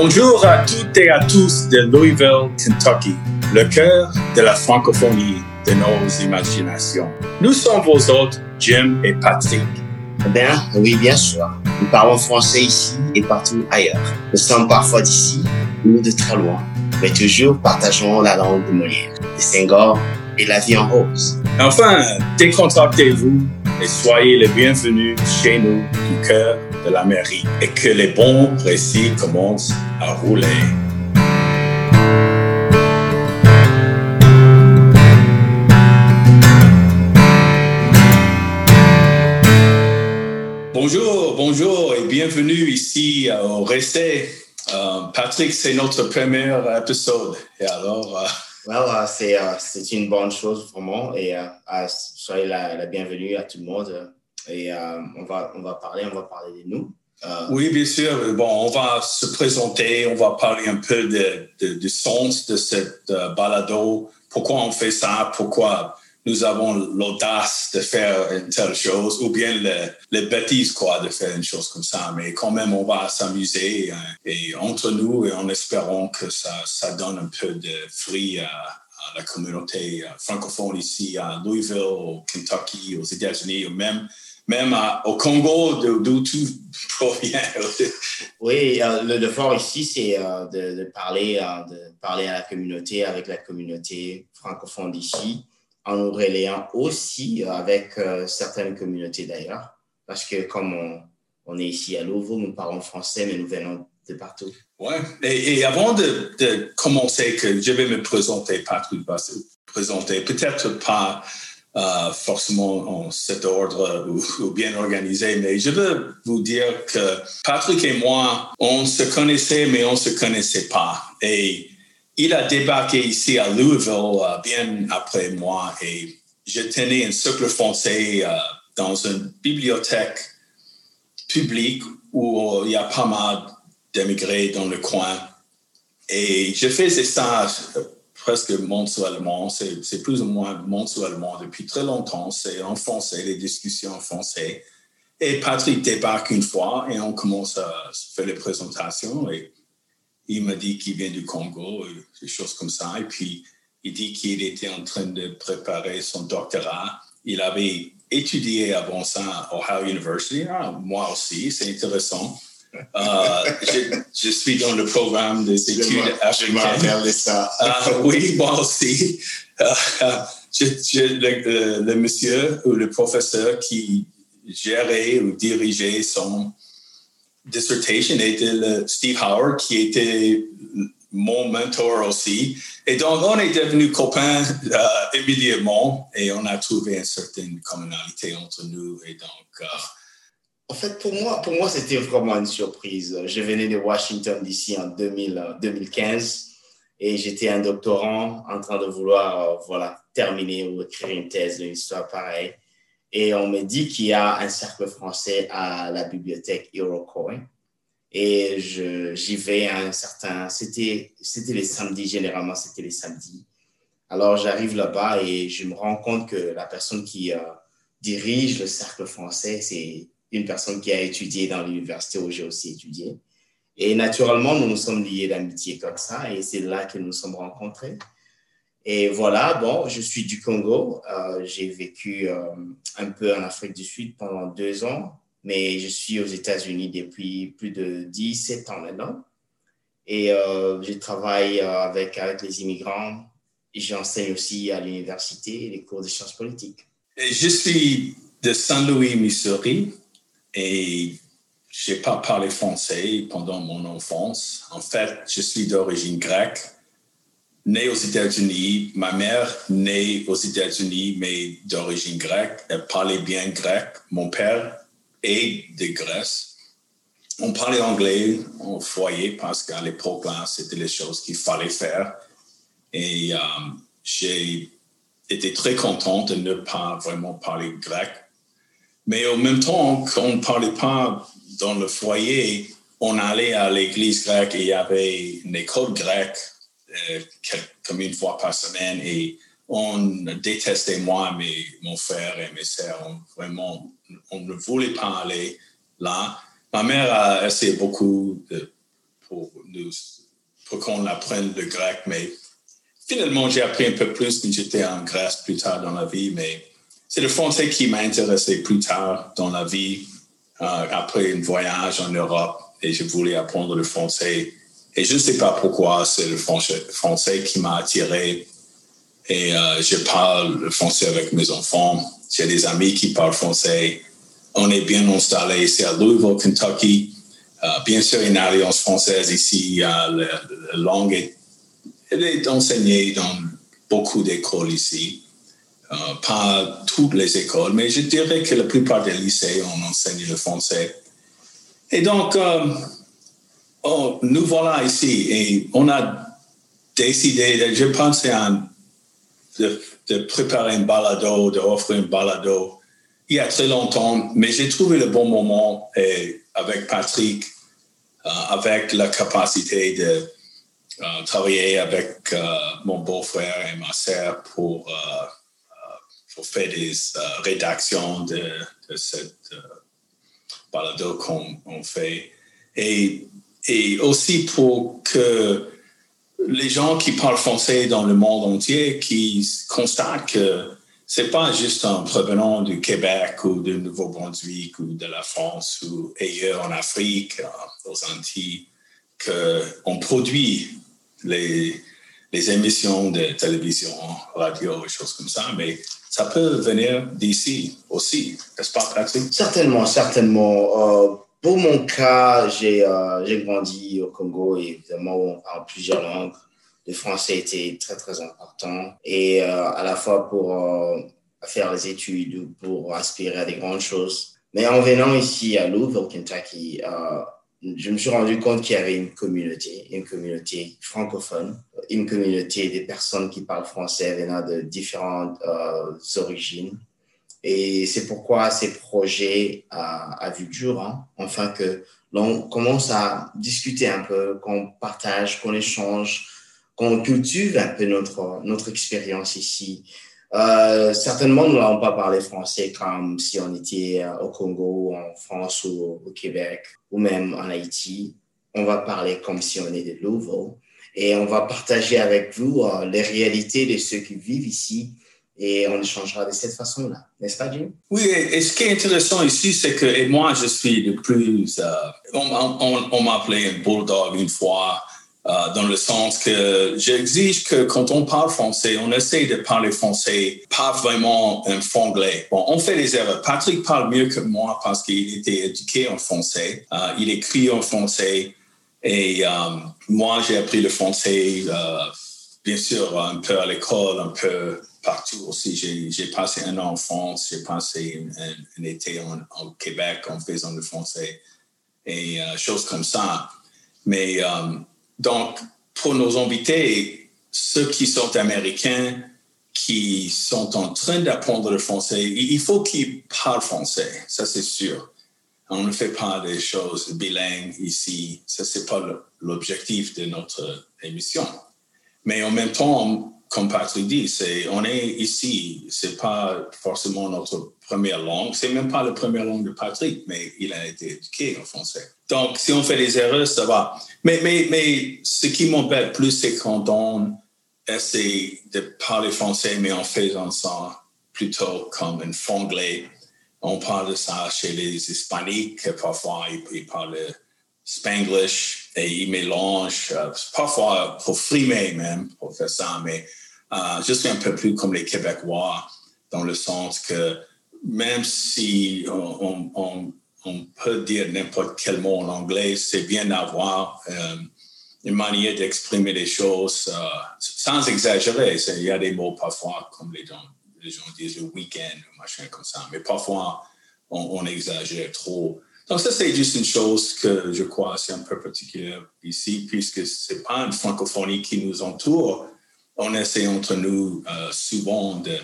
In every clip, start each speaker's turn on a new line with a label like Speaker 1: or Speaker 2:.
Speaker 1: Bonjour à toutes et à tous de Louisville, Kentucky, le cœur de la francophonie de nos imaginations. Nous sommes vos hôtes, Jim et Patrick.
Speaker 2: Eh bien, oui, bien sûr. Nous parlons français ici et partout ailleurs. Nous sommes parfois d'ici ou de très loin, mais toujours partageons la langue de Molière, de Senghor et la vie en rose.
Speaker 1: Enfin, décontractez-vous et soyez les bienvenus chez nous du cœur de la mairie et que les bons récits commencent à rouler. Bonjour, bonjour et bienvenue ici au Resté. Euh, Patrick, c'est notre premier épisode. Et alors, euh,
Speaker 2: Well, euh, c'est euh, c'est une bonne chose vraiment. Et euh, soyez la, bienvenue à tout le monde. Et on va on va parler on va parler de nous.
Speaker 1: Oui, bien sûr. Bon, on va se présenter, on va parler un peu de, du sens de cette balado, pourquoi on fait ça, pourquoi nous avons l'audace de faire une telle chose, ou bien le, les bêtises, quoi, de faire une chose comme ça. Mais quand même, on va s'amuser hein, et entre nous et en espérant que ça, ça donne un peu de fruits à, la communauté euh, francophone ici à Louisville, au Kentucky, aux États-Unis, ou même même au Congo, d'où tout provient.
Speaker 2: Oui, euh, le devoir ici, c'est euh, de, de parler, euh, de parler à la communauté, avec la communauté francophone d'ici, en nous relayant aussi avec euh, certaines communautés d'ailleurs, parce que comme on, on est ici à Louisville, nous parlons français, mais nous venons de partout.
Speaker 1: Ouais. Et, avant de, commencer, je vais me présenter, Patrick va se présenter, peut-être pas euh, forcément en cet ordre ou, ou bien organisé, mais je veux vous dire que Patrick et moi, on se connaissait, mais on se connaissait pas. Et il a débarqué ici à Louisville euh, bien après moi et je tenais un cercle français euh, dans une bibliothèque publique où il y a pas mal d'émigrés dans le coin. Et je faisais ça euh, presque mensuellement, c'est plus ou moins mensuellement depuis très longtemps, c'est en français, les discussions en français. Et Patrick débarque une fois et on commence à faire les présentations et il me dit qu'il vient du Congo, et des choses comme ça. Et puis, il dit qu'il était en train de préparer son doctorat. Il avait étudié avant ça à Ohio University. Ah, moi aussi, c'est intéressant. Euh, je, je suis dans le programme des études
Speaker 2: Je
Speaker 1: africaines.
Speaker 2: de ça.
Speaker 1: Ah, oui, moi aussi. Euh, je- je- le, le- le monsieur ou le professeur qui gérait ou dirigeait son dissertation était le Steve Howard, qui était mon mentor aussi. Et donc, on est devenus copains euh, immédiatement et on a trouvé une certaine communalité entre nous. Et donc, euh,
Speaker 2: En fait, pour moi, pour moi c'était vraiment une surprise. Je venais de Washington, D.C. en 2000, euh, 2015 et j'étais un doctorant en train de vouloir euh, voilà, terminer ou écrire une thèse d'une histoire pareille. Et on me dit qu'il y a un cercle français à la bibliothèque Iroquois. Et j'y vais à un certain... C'était les samedis, généralement, c'était les samedis. Alors, j'arrive là-bas et je me rends compte que la personne qui euh, dirige le cercle français, c'est une personne qui a étudié dans l'université où j'ai aussi étudié. Et naturellement, nous nous sommes liés d'amitié comme ça, et c'est là que nous nous sommes rencontrés. Et voilà, bon, je suis du Congo. Euh, j'ai vécu euh, un peu en Afrique du Sud pendant deux ans, mais je suis aux États-Unis depuis plus de 17 ans maintenant. Et euh, je travaille avec, les immigrants. J'enseigne aussi à l'université les cours de sciences politiques.
Speaker 1: Je suis de Saint-Louis, Missouri, et je n'ai pas parlé français pendant mon enfance. En fait, je suis d'origine grecque, né aux États-Unis. Ma mère, née aux États-Unis, mais d'origine grecque. Elle parlait bien grec. Mon père est de Grèce. On parlait anglais au foyer parce qu'à l'époque, c'était les choses qu'il fallait faire. Et euh, j'ai était très content de ne pas vraiment parler grec. Mais en même temps, quand on ne parlait pas dans le foyer, on allait à l'église grecque et il y avait une école grecque comme une fois par semaine et on détestait moi, mais mon frère et mes sœurs. On, vraiment, on ne voulait pas aller là. Ma mère a essayé beaucoup pour qu'on apprenne le grec, mais finalement, j'ai appris un peu plus quand j'étais en Grèce plus tard dans la vie, mais c'est le français qui m'a intéressé plus tard dans la vie, euh, après un voyage en Europe, et je voulais apprendre le français. Et je ne sais pas pourquoi, c'est le français qui m'a attiré. Et euh, je parle le français avec mes enfants. J'ai des amis qui parlent français. On est bien installé ici à Louisville, Kentucky. Euh, bien sûr, une alliance française ici. la, langue est, est enseignée dans beaucoup d'écoles ici. Euh, pas toutes les écoles, mais je dirais que la plupart des lycées, on enseigne le français. Et donc, euh, oh, nous voilà ici et on a décidé, je pensais de, préparer un balado, d'offrir un balado il y a très longtemps, mais j'ai trouvé le bon moment et avec Patrick, euh, avec la capacité de travailler avec mon beau-frère et ma sœur pour pour faire des euh, rédactions de, de cette euh, balado qu'on fait. Et, et aussi pour que les gens qui parlent français dans le monde entier qui constatent que c'est pas juste en provenant du Québec ou du Nouveau-Brunswick ou de la France ou ailleurs en Afrique, aux Antilles, qu'on produit les, les émissions de télévision, radio et choses comme ça, mais ça peut venir d'ici aussi, n'est-ce pas, Patrick?
Speaker 2: Certainement, certainement. Euh, pour mon cas, euh, j'ai grandi au Congo et évidemment, on parle plusieurs langues. Le français était très, très important. Et euh, à la fois pour faire les études, pour aspirer à des grandes choses. Mais en venant ici à Louisville, Kentucky, je me suis rendu compte qu'il y avait une communauté, une communauté francophone, une communauté des personnes qui parlent français venant de différentes euh, origines. Et c'est pourquoi ces projets à, à vue jour, hein, enfin que l'on commence à discuter un peu, qu'on partage, qu'on échange, qu'on cultive un peu notre, notre expérience ici. Euh, certainement, nous n'allons pas parler français comme si on était euh, au Congo, en France ou au Québec ou même en Haïti. On va parler comme si on était de Louisville et on va partager avec vous euh, les réalités de ceux qui vivent ici et on échangera de cette façon-là. N'est-ce pas, Jim?
Speaker 1: Oui, et, ce qui est intéressant ici, c'est que et moi, je suis le plus... on, on, on m'a appelé un bulldog une fois euh, dans le sens que j'exige que quand on parle français, on essaie de parler français, pas vraiment un franglais. Bon, on fait des erreurs. Patrick parle mieux que moi parce qu'il était éduqué en français. Euh, il écrit en français. Et euh, moi, j'ai appris le français, bien sûr, un peu à l'école, un peu partout aussi. J'ai passé un an en France, j'ai passé un, été au Québec en faisant le français et choses comme ça. Mais donc, pour nos invités, ceux qui sont américains, qui sont en train d'apprendre le français, il faut qu'ils parlent français, ça c'est sûr. On ne fait pas des choses bilingues ici, ça c'est pas l'objectif de notre émission. Mais en même temps, comme Patrick dit, on est ici, c'est pas forcément notre première langue, c'est même pas la première langue de Patrick, mais il a été éduqué en français. Donc, si on fait des erreurs, ça va. Mais, mais, mais ce qui m'embête plus, c'est quand on essaie de parler français, mais en faisant ça plutôt comme un franglais. On parle de ça chez les Hispaniques, parfois ils, parlent spanglish et ils mélangent, euh, parfois pour frimer même, pour faire ça, mais euh, je suis un peu plus comme les Québécois, dans le sens que même si on, peut dire n'importe quel mot en anglais, c'est bien d'avoir euh, une manière d'exprimer les choses euh, sans exagérer. Il y a des mots parfois, comme les gens, disent le week-end machin comme ça, mais parfois on, exagère trop. Donc ça, c'est juste une chose que je crois c'est un peu particulière ici, puisque c'est pas une francophonie qui nous entoure. On essaie entre nous euh, souvent de,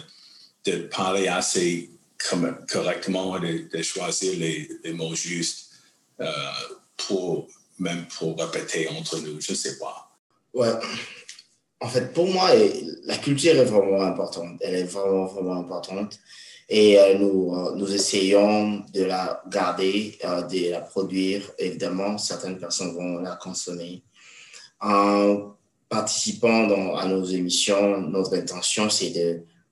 Speaker 1: de parler assez correctement de, de choisir les, les, mots justes euh, pour même pour répéter entre nous, je ne sais pas.
Speaker 2: Ouais. En fait, pour moi, la culture est vraiment importante. Elle est vraiment, vraiment importante. Et nous, nous essayons de la garder, de la produire. Évidemment, certaines personnes vont la consommer. En participant à nos émissions, notre intention, c'est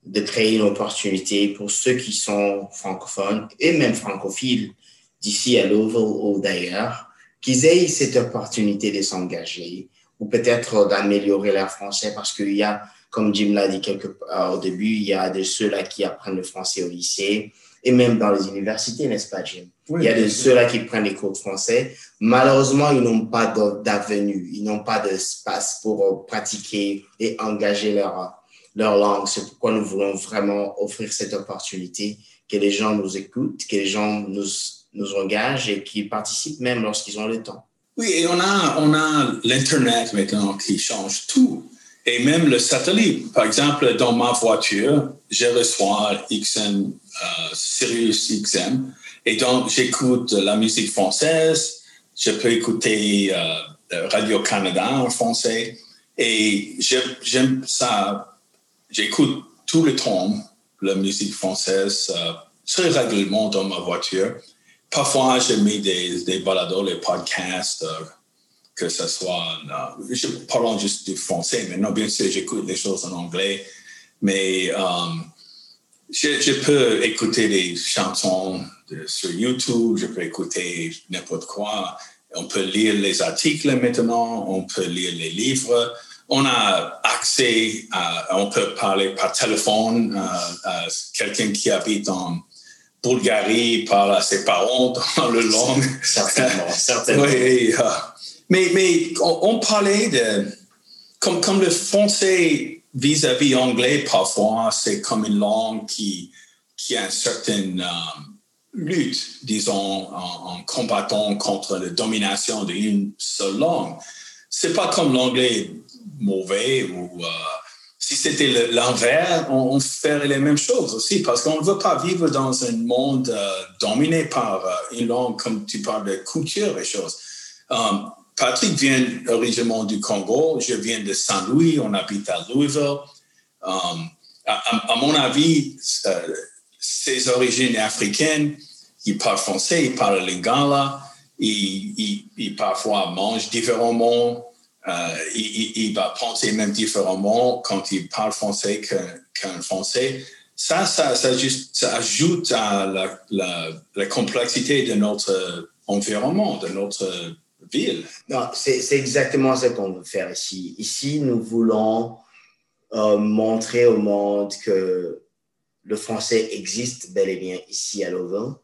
Speaker 2: de, créer une opportunité pour ceux qui sont francophones et même francophiles d'ici à Louvain ou d'ailleurs, qu'ils aient cette opportunité de s'engager ou peut-être d'améliorer leur français parce qu'il y a, comme Jim l'a dit quelque, au début, il y a de ceux-là qui apprennent le français au lycée et même dans les universités, n'est-ce pas, Jim? il y a de ceux-là qui prennent les cours de français. Malheureusement, ils n'ont pas d'avenue, ils n'ont pas d'espace pour pratiquer et engager leur, leur langue. C'est pourquoi nous voulons vraiment offrir cette opportunité, que les gens nous écoutent, que les gens nous nous engagent et qui participent même lorsqu'ils ont le temps.
Speaker 1: Oui, et on a, on a l'Internet maintenant qui change tout. Et même le satellite. Par exemple, dans ma voiture, je reçois XM, euh, Sirius XM. Et donc, j'écoute la musique française. Je peux écouter euh, Radio-Canada en français. Et j'aime ça. J'écoute tout le temps la musique française euh, très régulièrement dans ma voiture parfois, je mets des, des les podcasts, euh, que ce soit, euh, je parle juste du français, mais non, bien sûr, j'écoute des choses en anglais, mais euh, je, je, peux écouter des chansons sur YouTube, je peux écouter n'importe quoi. On peut lire les articles maintenant, on peut lire les livres. On a accès à, on peut parler par téléphone à quelqu'un qui habite en Bulgarie parle à ses parents dans le langue.
Speaker 2: Certainement, certainement.
Speaker 1: oui, euh, mais, on, parlait de... Comme, le français vis-à-vis anglais, parfois, c'est comme une langue qui, qui a une certaine euh, lutte, disons, en, combattant contre la domination d'une seule langue. C'est pas comme l'anglais mauvais ou... Euh, si c'était l'envers, on, ferait les mêmes choses aussi, parce qu'on ne veut pas vivre dans un monde euh, dominé par une langue, comme tu parles de culture et choses. Patrick vient originellement du Congo, je viens de Saint-Louis, on habite à Louisville. Um, à, mon avis, euh, ses origines africaines, il parle français, il parle lingala, il, parfois mange différemment, euh, il, va penser même différemment quand il parle français qu'un français. Ça, ça, ça ajoute à la, complexité de notre environnement, de notre
Speaker 2: Non, c'est exactement ce qu'on veut faire ici. Ici, nous voulons euh, montrer au monde que le français existe bel et bien ici à Louvain.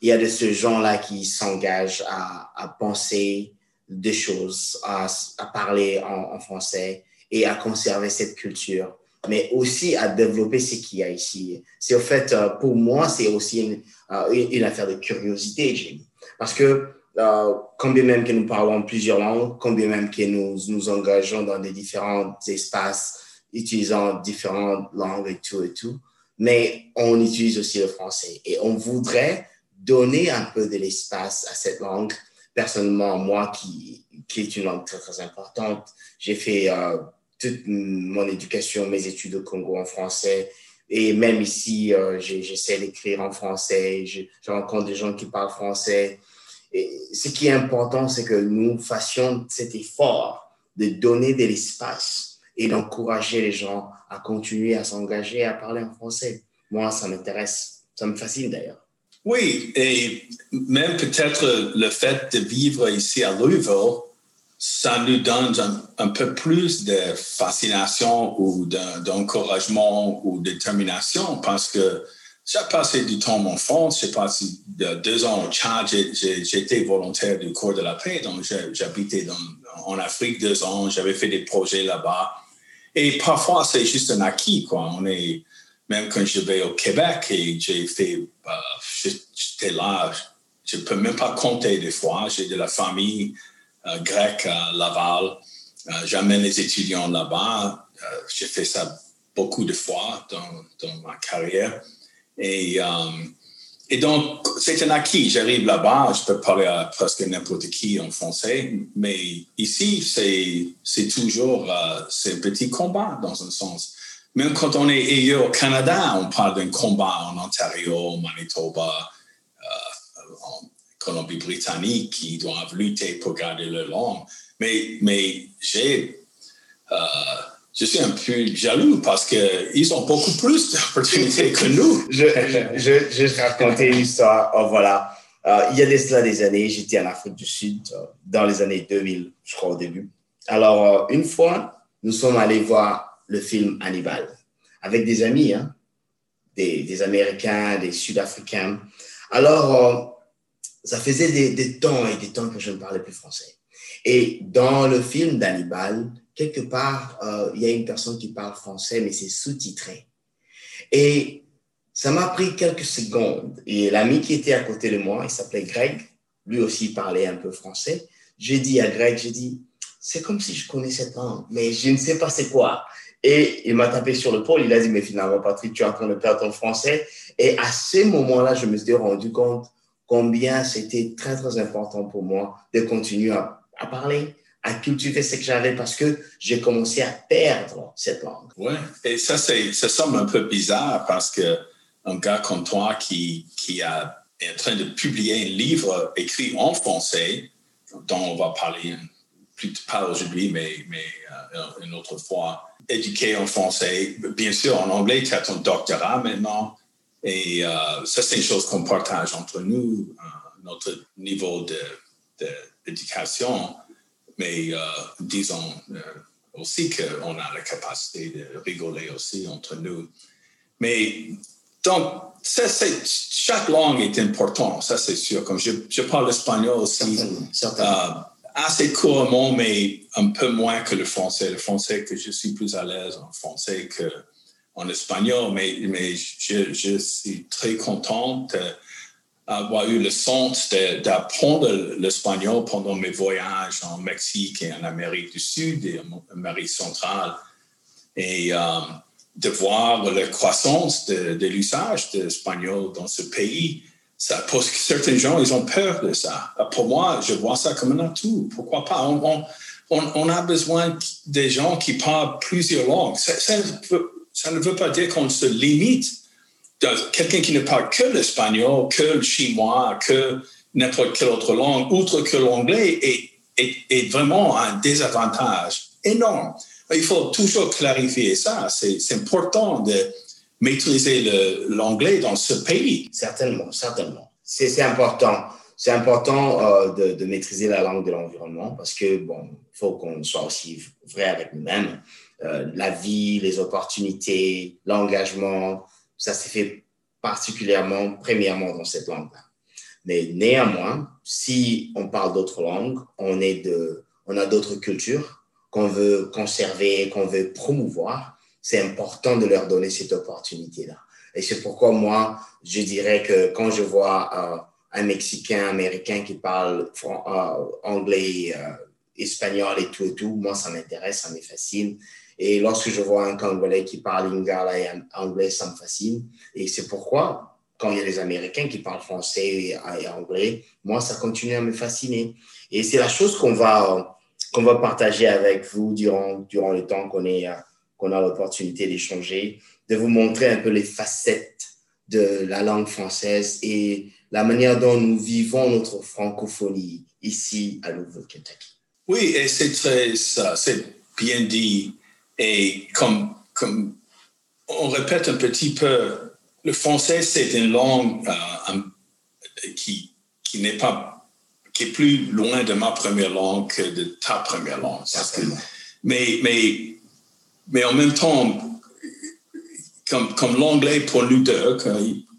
Speaker 2: Il y a de ce genre-là qui s'engagent à, penser des choses, à, parler en, français et à conserver cette culture, mais aussi à développer ce qu'il y a ici. C'est au fait, euh, pour moi, c'est aussi une, euh, une, affaire de curiosité, Jim. Parce que euh, combien même que nous parlons plusieurs langues, combien même que nous nous engageons dans des différents espaces, utilisant différentes langues et tout et tout, mais on utilise aussi le français. Et on voudrait donner un peu de l'espace à cette langue personnellement, moi, qui, qui est une langue très, très importante, j'ai fait euh, toute mon éducation, mes études au Congo en français. Et même ici, euh, j'essaie d'écrire en français. Je, rencontre des gens qui parlent français. Ce qui est important, c'est que nous fassions cet effort de donner de l'espace et d'encourager les gens à continuer à s'engager à parler en français. Moi, ça m'intéresse. Ça me fascine d'ailleurs.
Speaker 1: Oui, et même peut-être le fait de vivre ici à Louisville, ça nous donne un, peu plus de fascination ou d'encouragement ou de détermination parce que j'ai passé du temps en France, j'ai passé deux ans au Tchad, j'étais volontaire du Corps de la paix, donc j'habitais en Afrique deux ans, j'avais fait des projets là-bas. Et parfois, c'est juste un acquis, quoi. On est, même quand je vais au Québec et j'ai fait, euh, j'étais là, je ne peux même pas compter des fois. J'ai de la famille euh, grecque à Laval. Euh, j'amène les étudiants là-bas. j'ai fait ça beaucoup de fois dans, ma carrière. Et, et donc, c'est un acquis. J'arrive là-bas, je peux parler à presque n'importe qui en français, mais ici, c'est toujours c'est un petit combat dans un sens même quand on est ailleurs au Canada, on parle d'un combat en Ontario, Manitoba, euh, en Colombie-Britannique, qui doivent lutter pour garder leur langue. Mais, mais j'ai, euh, je suis un peu jaloux parce qu'ils ont beaucoup plus d'opportunités que nous.
Speaker 2: je, je, je, raconter une histoire. Oh, voilà. Euh, il y a des années, j'étais en Afrique du Sud, dans les années 2000, je crois, au début. Alors, une fois, nous sommes allés voir le film Hannibal avec des amis, hein, des, Américains, des Sud-Africains. Alors, euh, ça faisait des, des, temps et des temps que je ne parlais plus français. Et dans le film d'Hannibal, quelque part, euh, il y a une personne qui parle français, mais c'est sous-titré. Et ça m'a pris quelques secondes. Et l'ami qui était à côté de moi, il s'appelait Greg, lui aussi parlait un peu français. J'ai dit à Greg, j'ai dit, c'est comme si je connaissais cette langue, mais je ne sais pas c'est quoi. Et il m'a tapé sur le pôle. Il a dit, mais finalement, Patrick, tu es en train de perdre ton français. Et à ce moment-là, je me suis rendu compte combien c'était très, très important pour moi de continuer à, parler, à cultiver ce que j'avais parce que j'ai commencé à perdre cette langue.
Speaker 1: Oui, et ça, ça semble un peu bizarre parce que un gars comme toi qui, qui a, est en train de publier un livre écrit en français, dont on va parler plus pas aujourd'hui, mais, mais euh, une autre fois, éduqué en français. Bien sûr, en anglais, tu as ton doctorat maintenant. Et euh, ça, c'est une chose qu'on partage entre nous, euh, notre niveau d'éducation. De, mais euh, disons aussi qu'on a la capacité de rigoler aussi entre nous. Mais donc, ça, chaque langue est importante, ça c'est sûr. Comme je, je parle espagnol aussi. Certainement assez couramment, mais un peu moins que le français. Le français, que je suis plus à l'aise en français qu'en espagnol, mais, mais je, je, suis très contente d'avoir eu le sens d'apprendre l'espagnol pendant mes voyages en Mexique et en Amérique du Sud et en Amérique centrale. Et euh, de voir la croissance de, l'usage de l'espagnol dans ce pays ça, que certains gens, ils ont peur de ça. Pour moi, je vois ça comme un atout. Pourquoi pas? On, a besoin des gens qui parlent plusieurs langues. Ça ne, veut, pas dire qu'on se limite. Quelqu'un qui ne parle que l'espagnol, que le chinois, que n'importe quelle autre langue, outre que l'anglais, est, est, vraiment un désavantage énorme. Il faut toujours clarifier ça. C'est important de maîtriser l'anglais dans ce pays.
Speaker 2: Certainement, certainement. C'est important. C'est important euh, de, maîtriser la langue de l'environnement parce que, bon, faut qu'on soit aussi vrai avec nous-mêmes. Euh, la vie, les opportunités, l'engagement, ça s'est fait particulièrement, premièrement dans cette langue-là. Mais néanmoins, si on parle d'autres langues, on, a d'autres cultures qu'on veut conserver, qu'on veut promouvoir c'est important de leur donner cette opportunité-là. Et c'est pourquoi moi, je dirais que quand je vois euh, un Mexicain, Américain qui parle euh, anglais, euh, espagnol et tout et tout, moi, ça m'intéresse, ça me fascine. Et lorsque je vois un Congolais qui parle lingala et anglais, ça me fascine. Et c'est pourquoi, quand il y a les Américains qui parlent français et, anglais, moi, ça continue à me fasciner. Et c'est la chose qu'on va, qu'on va partager avec vous durant, durant le temps qu'on qu'on a l'opportunité d'échanger, de vous montrer un peu les facettes de la langue française et la manière dont nous vivons notre francophonie ici à Louisville,
Speaker 1: Oui, et c'est très c'est bien dit. Et comme, comme on répète un petit peu, le français, c'est une langue euh, qui, qui n'est pas, qui est plus loin de ma première langue que de ta première langue. mais, mais mais en même temps, comme, comme l'anglais pour nous deux,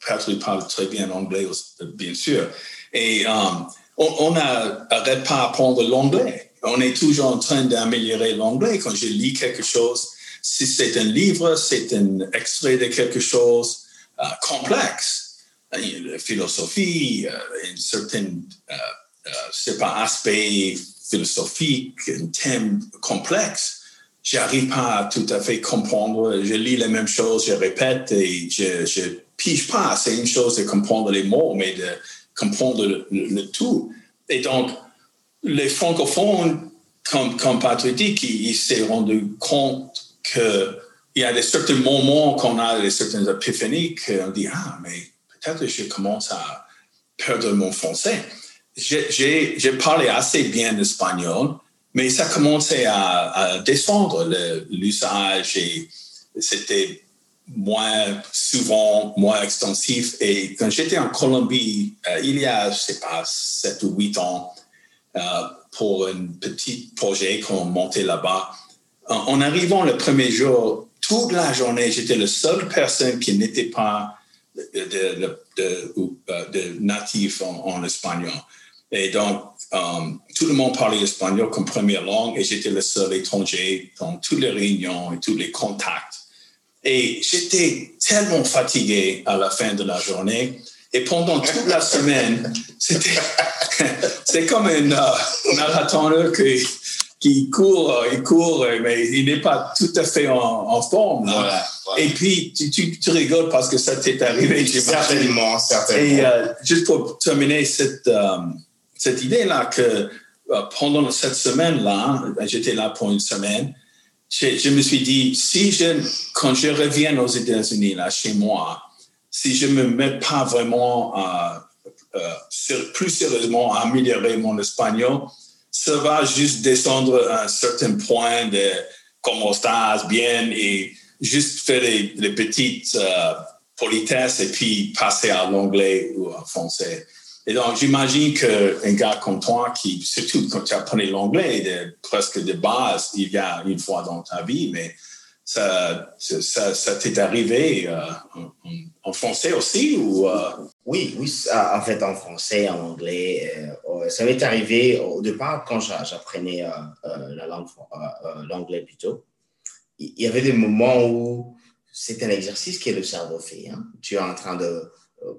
Speaker 1: Patrick parle très bien anglais, bien sûr, et um, on n'arrête pas d'apprendre l'anglais. On est toujours en train d'améliorer l'anglais. Quand je lis quelque chose, si c'est un livre, c'est un extrait de quelque chose uh, complexe, la philosophie, uh, un certain, uh, pas aspect philosophique, un thème complexe j'arrive pas à tout à fait comprendre. Je lis les mêmes choses, je répète et je, je pige pas. C'est une chose de comprendre les mots, mais de comprendre le, tout. Et donc, les francophones, comme, comme Patrick qui s'est rendu compte qu'il il y a des certains moments qu'on a des certaines épiphanies qu'on dit, ah, mais peut-être je commence à perdre mon français. J'ai parlé assez bien l'espagnol, mais ça commençait à, descendre l'usage et c'était moins souvent, moins extensif. Et quand j'étais en Colombie, euh, il y a, je sais pas, sept ou huit ans, pour un petit projet qu'on montait là-bas, en, arrivant le premier jour, toute la journée, j'étais la seule personne qui n'était pas de, euh, natif en, espagnol. Et donc, tout le monde parlait espagnol comme première langue et j'étais le seul étranger dans toutes les réunions et tous les contacts. Et j'étais tellement fatigué à la fin de la journée. Et pendant toute la semaine, c'était comme un, euh, marathoneur qui, qui court, euh, il court, mais il n'est pas tout à fait en, forme. Et puis, tu, tu, rigoles parce que ça t'est arrivé.
Speaker 2: Certainement, certainement.
Speaker 1: Et euh, juste pour terminer cette, cette idée-là que pendant cette semaine-là, j'étais là pour une semaine, je, me suis dit, si je, quand je reviens aux États-Unis, là, chez moi, si je ne me mets pas vraiment euh, plus sérieusement à améliorer mon espagnol, ça va juste descendre à un certain point de comment estás, bien, et juste faire les, petites euh, politesses et puis passer à l'anglais ou en français. Et donc, j'imagine qu'un gars comme toi, qui, surtout quand tu apprenais l'anglais, presque de base, il y a une fois dans ta vie, mais ça, ça, ça t'est arrivé euh, français aussi ou euh?
Speaker 2: Oui, oui, en fait en français, en anglais. Euh, ça m'est arrivé au départ quand j'apprenais la langue, l'anglais plutôt. Il y avait des moments où c'est un exercice que le cerveau fait. Hein. Tu es en train de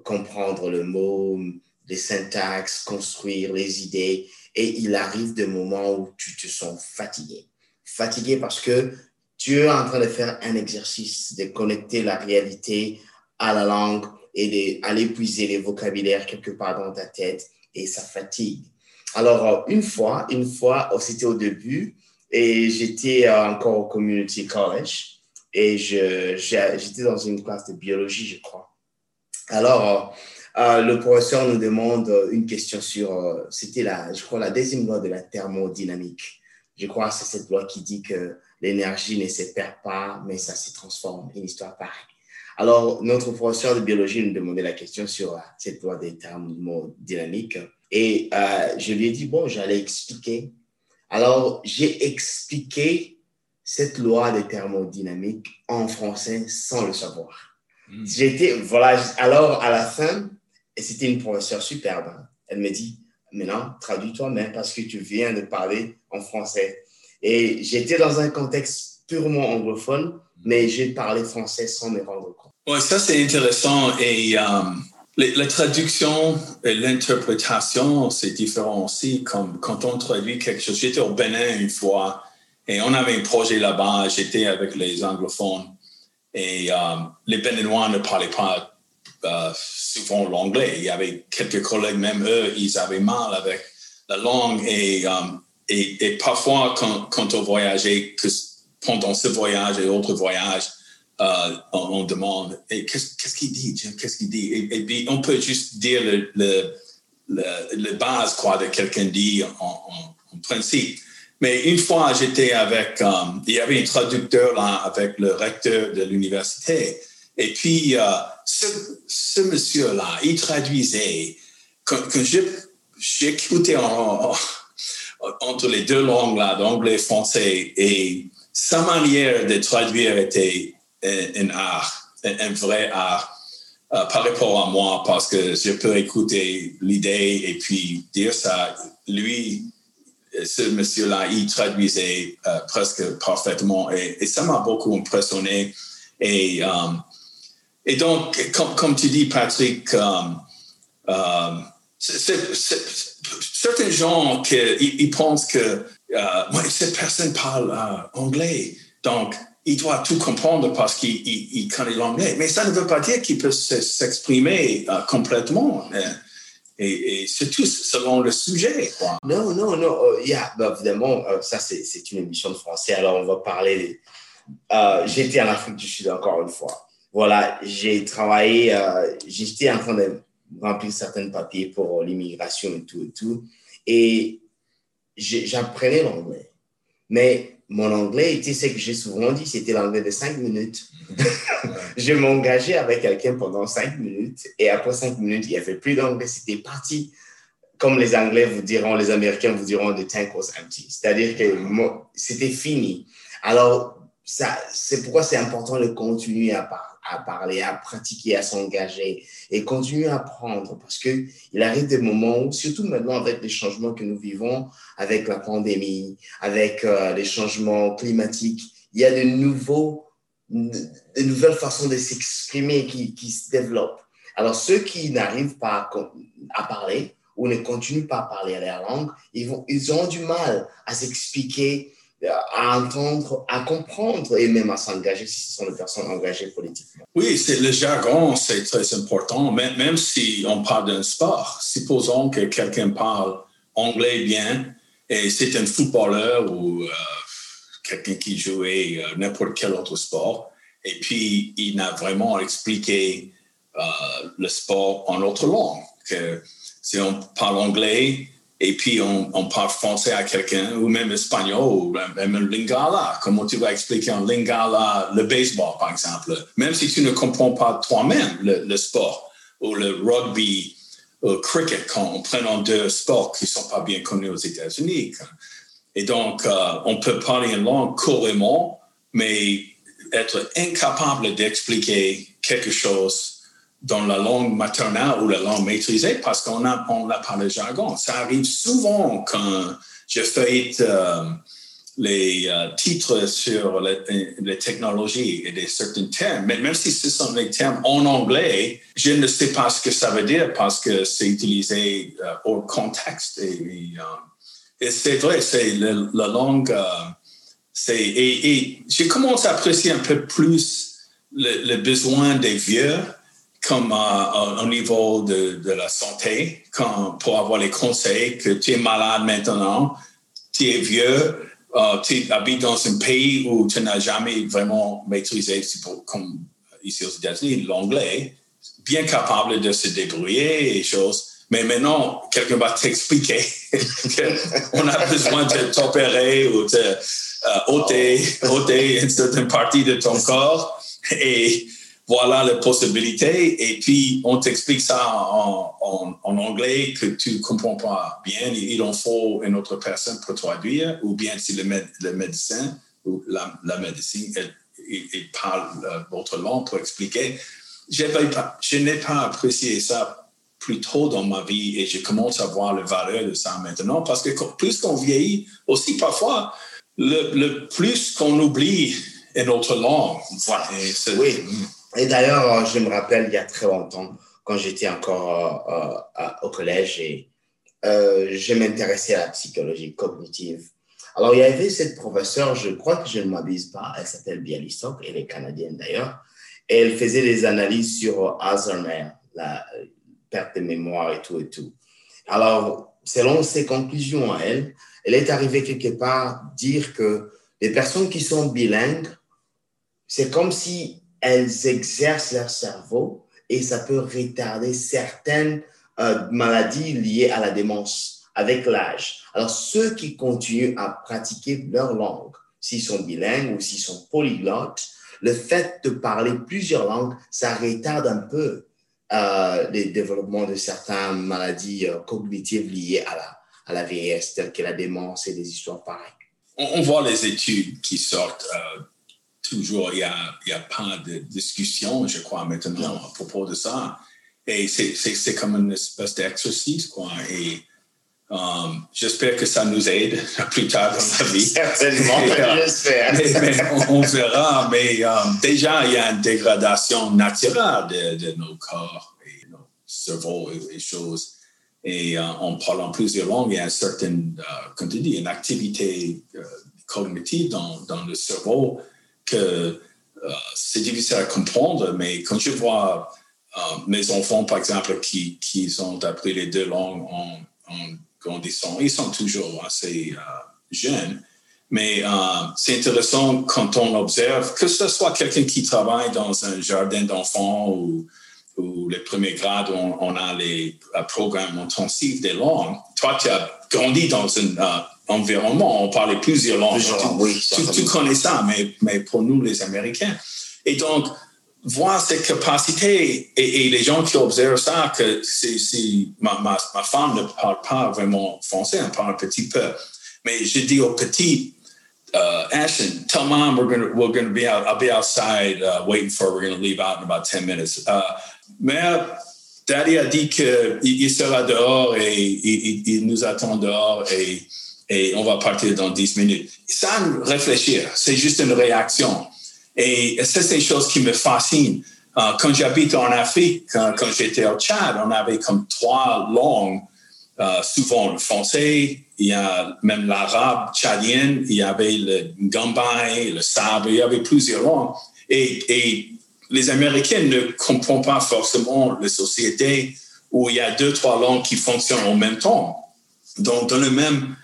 Speaker 2: comprendre le mot, les syntaxes, construire les idées. Et il arrive des moments où tu te sens fatigué. Fatigué parce que tu es en train de faire un exercice de connecter la réalité à la langue et d'aller puiser les vocabulaires quelque part dans ta tête et ça fatigue. Alors, une fois, une fois, oh, c'était au début et j'étais encore au community college et j'étais dans une classe de biologie, je crois. Alors, euh, le professeur nous demande euh, une question sur, euh, c'était la, je crois, la deuxième loi de la thermodynamique. Je crois que c'est cette loi qui dit que l'énergie ne se perd pas, mais ça se transforme. Une histoire pareille. Alors, notre professeur de biologie nous demandait la question sur cette loi des thermodynamiques. Et je lui ai dit, bon, j'allais expliquer. Alors, j'ai expliqué cette loi des thermodynamiques en français sans le savoir. Hmm. J'étais, voilà, alors à la fin, et c'était une professeure superbe. Hein. Elle me dit, maintenant, traduis toi-même parce que tu viens de parler en français. Et j'étais dans un contexte purement anglophone, mais j'ai parlé français sans me rendre compte.
Speaker 1: Oui, ça c'est intéressant. Et euh, la traduction et l'interprétation, c'est différent aussi. Comme quand on traduit quelque chose. J'étais au Bénin une fois et on avait un projet là-bas. J'étais avec les anglophones et euh, les Béninois ne parlaient pas euh, souvent l'anglais. Il y avait quelques collègues, même eux, ils avaient mal avec la langue. Et, et, et, parfois, quand, quand on voyageait, que pendant ce voyage et autres voyages, euh, on, demande qu'est-ce qu'il dit, qu'est-ce qu'il dit. Et, puis, on peut juste dire le, le, base quoi, de quelqu'un dit en, principe. Mais une fois, j'étais avec, il y avait un traducteur là avec le recteur de l'université. Et puis, euh, ce, monsieur-là, il traduisait, quand, j'écoutais entre les deux langues, là, d'anglais et français, et sa manière de traduire était un, art, un, vrai art. Euh, par rapport à moi, parce que je peux écouter l'idée et puis dire ça. Lui, ce monsieur-là, il traduisait euh, presque parfaitement et, ça m'a beaucoup impressionné. Et et donc, comme, tu dis, Patrick, euh, euh, certains gens ils, pensent que euh, cette personne parle anglais, donc il doit tout comprendre parce qu'il connaît l'anglais. Mais ça ne veut pas dire qu'il peut s'exprimer complètement. Et, c'est tout selon le sujet.
Speaker 2: Non, non, non. yeah, bah, évidemment, ça, c'est une émission de français. Alors, on va parler euh, j'étais en Afrique du Sud encore une fois. Voilà, j'ai travaillé, euh, j'étais en train de remplir certains papiers pour l'immigration et tout et tout. Et j'apprenais l'anglais. Mais mon anglais était ce que j'ai souvent dit, c'était l'anglais de cinq minutes. je m'engageais avec quelqu'un pendant cinq minutes et après cinq minutes, il n'y avait plus d'anglais, c'était parti. Comme les Anglais vous diront, les Américains vous diront, the tank was empty. C'est-à-dire que c'était fini. Alors, c'est pourquoi c'est important de continuer à, à, parler, à pratiquer, à s'engager et continuer à apprendre parce qu'il arrive des moments où, surtout maintenant avec les changements que nous vivons, avec la pandémie, avec euh, les changements climatiques, il y a de, nouveaux, de nouvelles façons de s'exprimer qui, qui, se développent. Alors, ceux qui n'arrivent pas à, à parler ou ne continuent pas à parler leur langue, ils, vont, ils ont du mal à s'expliquer à entendre, à comprendre et même à s'engager si ce sont des personnes engagées politiquement.
Speaker 1: Oui, c'est le jargon, c'est très important. Même, même si on parle d'un sport, supposons que quelqu'un parle anglais bien et c'est un footballeur ou euh, quelqu'un qui jouait euh, n'importe quel autre sport et puis il n'a vraiment expliqué euh, le sport en autre langue. Si on parle anglais, et puis on, parle français à quelqu'un, ou même espagnol, ou même lingala. Comment tu vas expliquer en lingala le baseball, par exemple? Même si tu ne comprends pas toi-même le, sport, ou le rugby, ou le cricket, quand on prend deux sports qui ne sont pas bien connus aux États-Unis. Et donc, euh, on peut parler une langue couramment, mais être incapable d'expliquer quelque chose dans la langue maternelle ou la langue maîtrisée parce qu'on n'a on pas le jargon. Ça arrive souvent quand je fais euh, les euh, titres sur les, technologies et certains termes, mais même si ce sont des termes en anglais, je ne sais pas ce que ça veut dire parce que c'est utilisé euh, hors contexte. Et, c'est vrai, c'est la, langue. et, et je commence à apprécier un peu plus le besoin des vieux comme au niveau de, la santé, pour avoir les conseils que tu es malade maintenant, tu es vieux, euh, tu habites dans un pays où tu n'as jamais vraiment maîtrisé, comme ici aux États-Unis, l'anglais, bien capable de se débrouiller et choses. Mais maintenant, quelqu'un va t'expliquer qu'on a besoin de t'opérer ou de euh, ôter, ôter une certaine partie de ton corps. Et voilà les possibilités. Et puis, on t'explique ça en, en, anglais que tu ne comprends pas bien. Il en faut une autre personne pour traduire, ou bien si le, le médecin ou la, la médecine, il, parle euh, votre langue pour expliquer. Pas, je n'ai pas apprécié ça plus tôt dans ma vie et je commence à voir la valeur de ça maintenant parce que plus qu'on vieillit, aussi parfois, le, le plus qu'on oublie une autre langue.
Speaker 2: Voilà. oui. Et d'ailleurs, je me rappelle il y a très longtemps, quand j'étais encore euh, euh, au collège, et euh, je m'intéressais à la psychologie cognitive. Alors, il y avait cette professeure, je crois que je ne m'abuse pas, elle s'appelle Bialystok, elle est canadienne d'ailleurs, et elle faisait des analyses sur Alzheimer, la perte de mémoire et tout et tout. Alors, selon ses conclusions à elle, elle est arrivée quelque part dire que les personnes qui sont bilingues, c'est comme si elles exercent leur cerveau et ça peut retarder certaines euh, maladies liées à la démence avec l'âge. Alors, ceux qui continuent à pratiquer leur langue, s'ils sont bilingues ou s'ils sont polyglottes, le fait de parler plusieurs langues, ça retarde un peu euh, le développement de certaines maladies euh, cognitives liées à la, à la vieillesse, telles que la démence et des histoires pareilles.
Speaker 1: On, voit les études qui sortent toujours, il n'y a, pas de discussion, je crois, maintenant à propos de ça. Et c'est comme une espèce d'exercice, quoi. Et um, j'espère que ça nous aide plus tard dans la vie.
Speaker 2: Certainement, j'espère.
Speaker 1: on, verra. Mais um, déjà, il y a une dégradation naturelle de, nos corps et nos cerveaux et, choses. Et uh, en parlant plusieurs langues, il y a une certaine, uh, comme tu dis, une activité uh, cognitive dans, dans le cerveau euh, c'est difficile à comprendre, mais quand je vois euh, mes enfants, par exemple, qui, qui ont appris les deux langues en, grandissant, ils sont toujours assez euh, jeunes, Mais c'est intéressant quand on observe que ce soit quelqu'un qui travaille dans un jardin d'enfants ou, les premiers grades, on, on a les euh, programmes intensifs des langues. Toi, tu as grandi dans un euh, environnement, on parlait plusieurs langues. tu, tu, connais ça, mais, mais pour nous, les Américains. Et donc, voir cette capacité et, et, les gens qui observent ça, que c'est, ma, ma, ma, femme ne parle pas vraiment français, elle parle un petit peu. Mais je dis aux petits, uh, Ashton, tell mom we're gonna we're gonna be out. I'll be outside uh, waiting for. Her. We're gonna leave out in about ten minutes. Uh, mais Daddy a dit que il sera dehors et il, nous attend dehors et, on va partir dans 10 minutes. Sans réfléchir, c'est juste une réaction. Et c'est une chose qui me fascine. Uh, quand j'habite en Afrique, quand, j'étais au Tchad, on avait comme trois langues, uh, souvent le français, il y a même l'arabe tchadien, il y avait le gambay, le sabre, il y avait plusieurs langues. Et, les Américains ne comprennent pas forcément les sociétés où il y a deux, trois langues qui fonctionnent en même temps. Donc, dans le même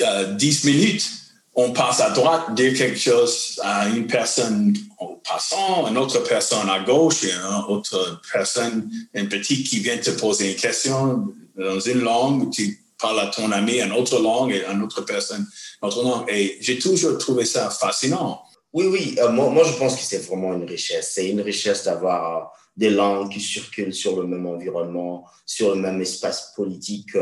Speaker 1: euh, 10 minutes, on passe à droite, dire quelque chose à une personne en passant, une autre personne à gauche et une autre personne, un petit qui vient te poser une question dans une langue, tu parle à ton ami en autre langue et une autre personne en autre langue. Et j'ai toujours trouvé ça fascinant.
Speaker 2: Oui, oui, euh, moi, je pense que c'est vraiment une richesse. C'est une richesse d'avoir des langues qui circulent sur le même environnement, sur le même espace politique.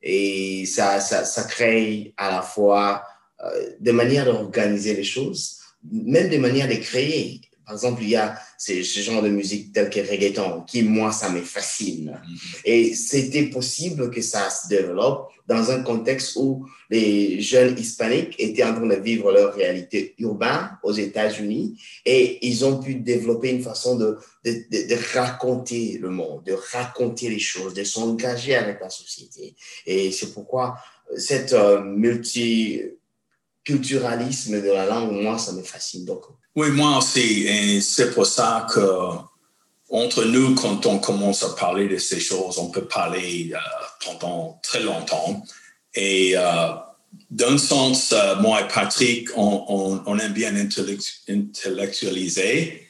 Speaker 2: Et ça, ça, ça crée à la fois euh, des manières d'organiser les choses, même des manières de créer. Par exemple, il y a ce, genre de musique tel que reggaeton, qui, moi, ça me fascine. Mm-hmm. Et c'était possible que ça se développe dans un contexte où les jeunes hispaniques étaient en train de vivre leur réalité urbaine aux États-Unis et ils ont pu développer une façon de, de, de, raconter le monde, de raconter les choses, de s'engager avec la société. Et c'est pourquoi cette euh, multiculturalisme de la langue, moi, ça me fascine beaucoup.
Speaker 1: Oui, moi aussi. Et c'est pour ça que entre nous, quand on commence à parler de ces choses, on peut parler euh, pendant très longtemps. Et euh, d'un sens, euh, moi et Patrick, on, on, on aime bien intellectualiser.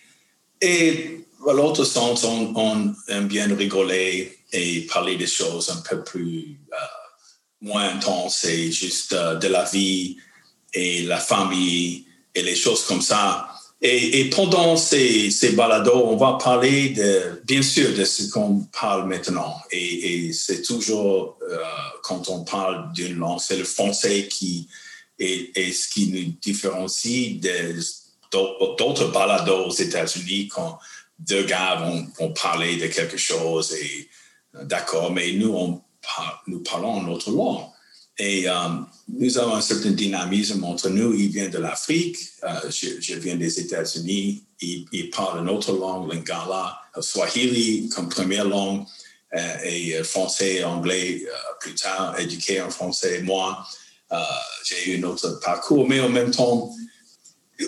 Speaker 1: Et à l'autre sens, on, on, aime bien rigoler et parler des choses un peu plus moins intenses et juste de la vie et la famille et les choses comme ça. Et, pendant ces, ces, balados, on va parler de, bien sûr de ce qu'on parle maintenant. Et, c'est toujours, euh, quand on parle d'une langue, c'est le français qui est, ce qui nous différencie d'autres balados aux États-Unis quand deux gars vont, vont, parler de quelque chose et d'accord, mais nous, on, nous parlons notre langue. Et um, nous avons un certain dynamisme entre nous. Il vient de l'Afrique, uh, je, viens des États-Unis. Il, parle une autre langue, l'Ingala, le Swahili comme première langue, uh, et français anglais plus tard, éduqué en français. Moi, j'ai eu un autre parcours, mais en même temps,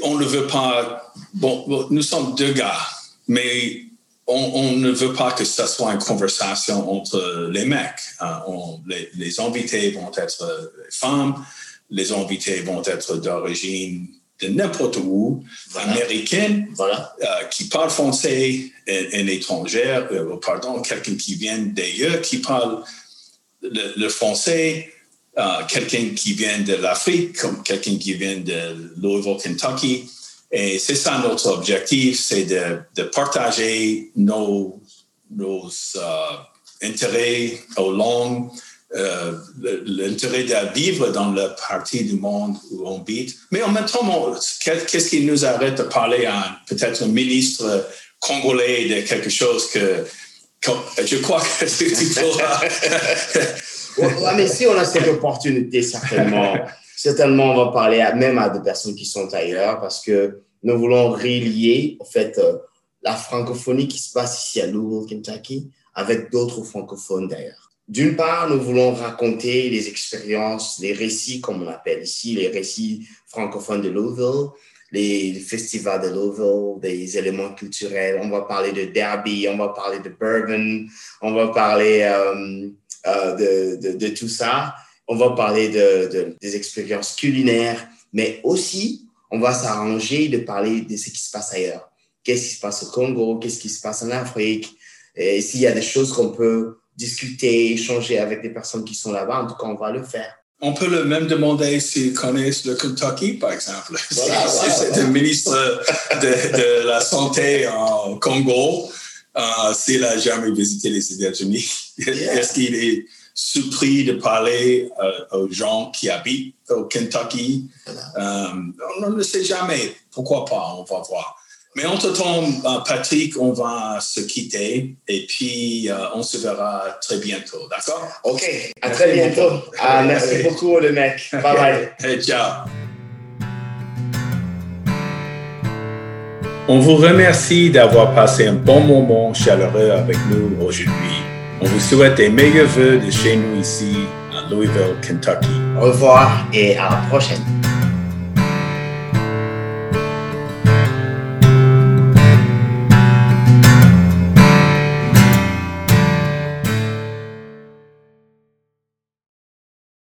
Speaker 1: on ne veut pas. Bon nous sommes deux gars, mais on, on, ne veut pas que ce soit une conversation entre les mecs. Hein. On, les, les, invités vont être femmes, les invités vont être d'origine de n'importe où, voilà. américaine,
Speaker 2: voilà.
Speaker 1: euh, qui parle français, un étranger, euh, pardon, quelqu'un qui vient d'ailleurs, qui parle le, le français, euh, quelqu'un qui vient de l'Afrique, comme quelqu'un qui vient de Louisville, Kentucky. Et c'est ça notre objectif, c'est de, de, partager nos, nos uh, intérêts aux langues, euh, l'intérêt de vivre dans la partie du monde où on habite. Mais en même temps, qu'est-ce qui nous arrête de parler à peut-être un ministre congolais de quelque chose que, que je crois que tu pourras.
Speaker 2: ouais, mais si on a cette opportunité, certainement certainement, on va parler à, même à des personnes qui sont ailleurs parce que nous voulons relier, en fait, euh, la francophonie qui se passe ici à Louisville, Kentucky, avec d'autres francophones d'ailleurs. D'une part, nous voulons raconter les expériences, les récits, comme on appelle ici, les récits francophones de Louisville, les festivals de Louisville, des éléments culturels. On va parler de Derby, on va parler de Bourbon, on va parler euh, euh, de, de, de tout ça on va parler de, de, des expériences culinaires Mais aussi, on va s'arranger de parler de ce qui se passe ailleurs. Qu'est-ce qui se passe au Congo? Qu'est-ce qui se passe en Afrique? Et s'il y a des choses qu'on peut discuter, échanger avec des personnes qui sont là-bas, en tout cas, on va le faire.
Speaker 1: On peut le même demander s'ils connaissent le Kentucky, par exemple. Voilà, c'est le ministre de, la Santé en Congo. Euh, s'il n'a jamais visité les États-Unis, est-ce qu'il est surpris de parler euh, aux gens qui habitent au Kentucky? Euh, on ne sait jamais. Pourquoi pas? On va voir. Mais entre-temps, euh, Patrick, on va se quitter et puis euh, on se verra très bientôt, d'accord?
Speaker 2: OK, à très bientôt. Ah, merci beaucoup, le mec. Bye bye.
Speaker 1: hey, ciao. On vous remercie d'avoir passé un bon moment chaleureux avec nous aujourd'hui. On vous souhaite des meilleurs vœux de chez nous ici à Louisville, Kentucky.
Speaker 2: Au revoir et à la prochaine.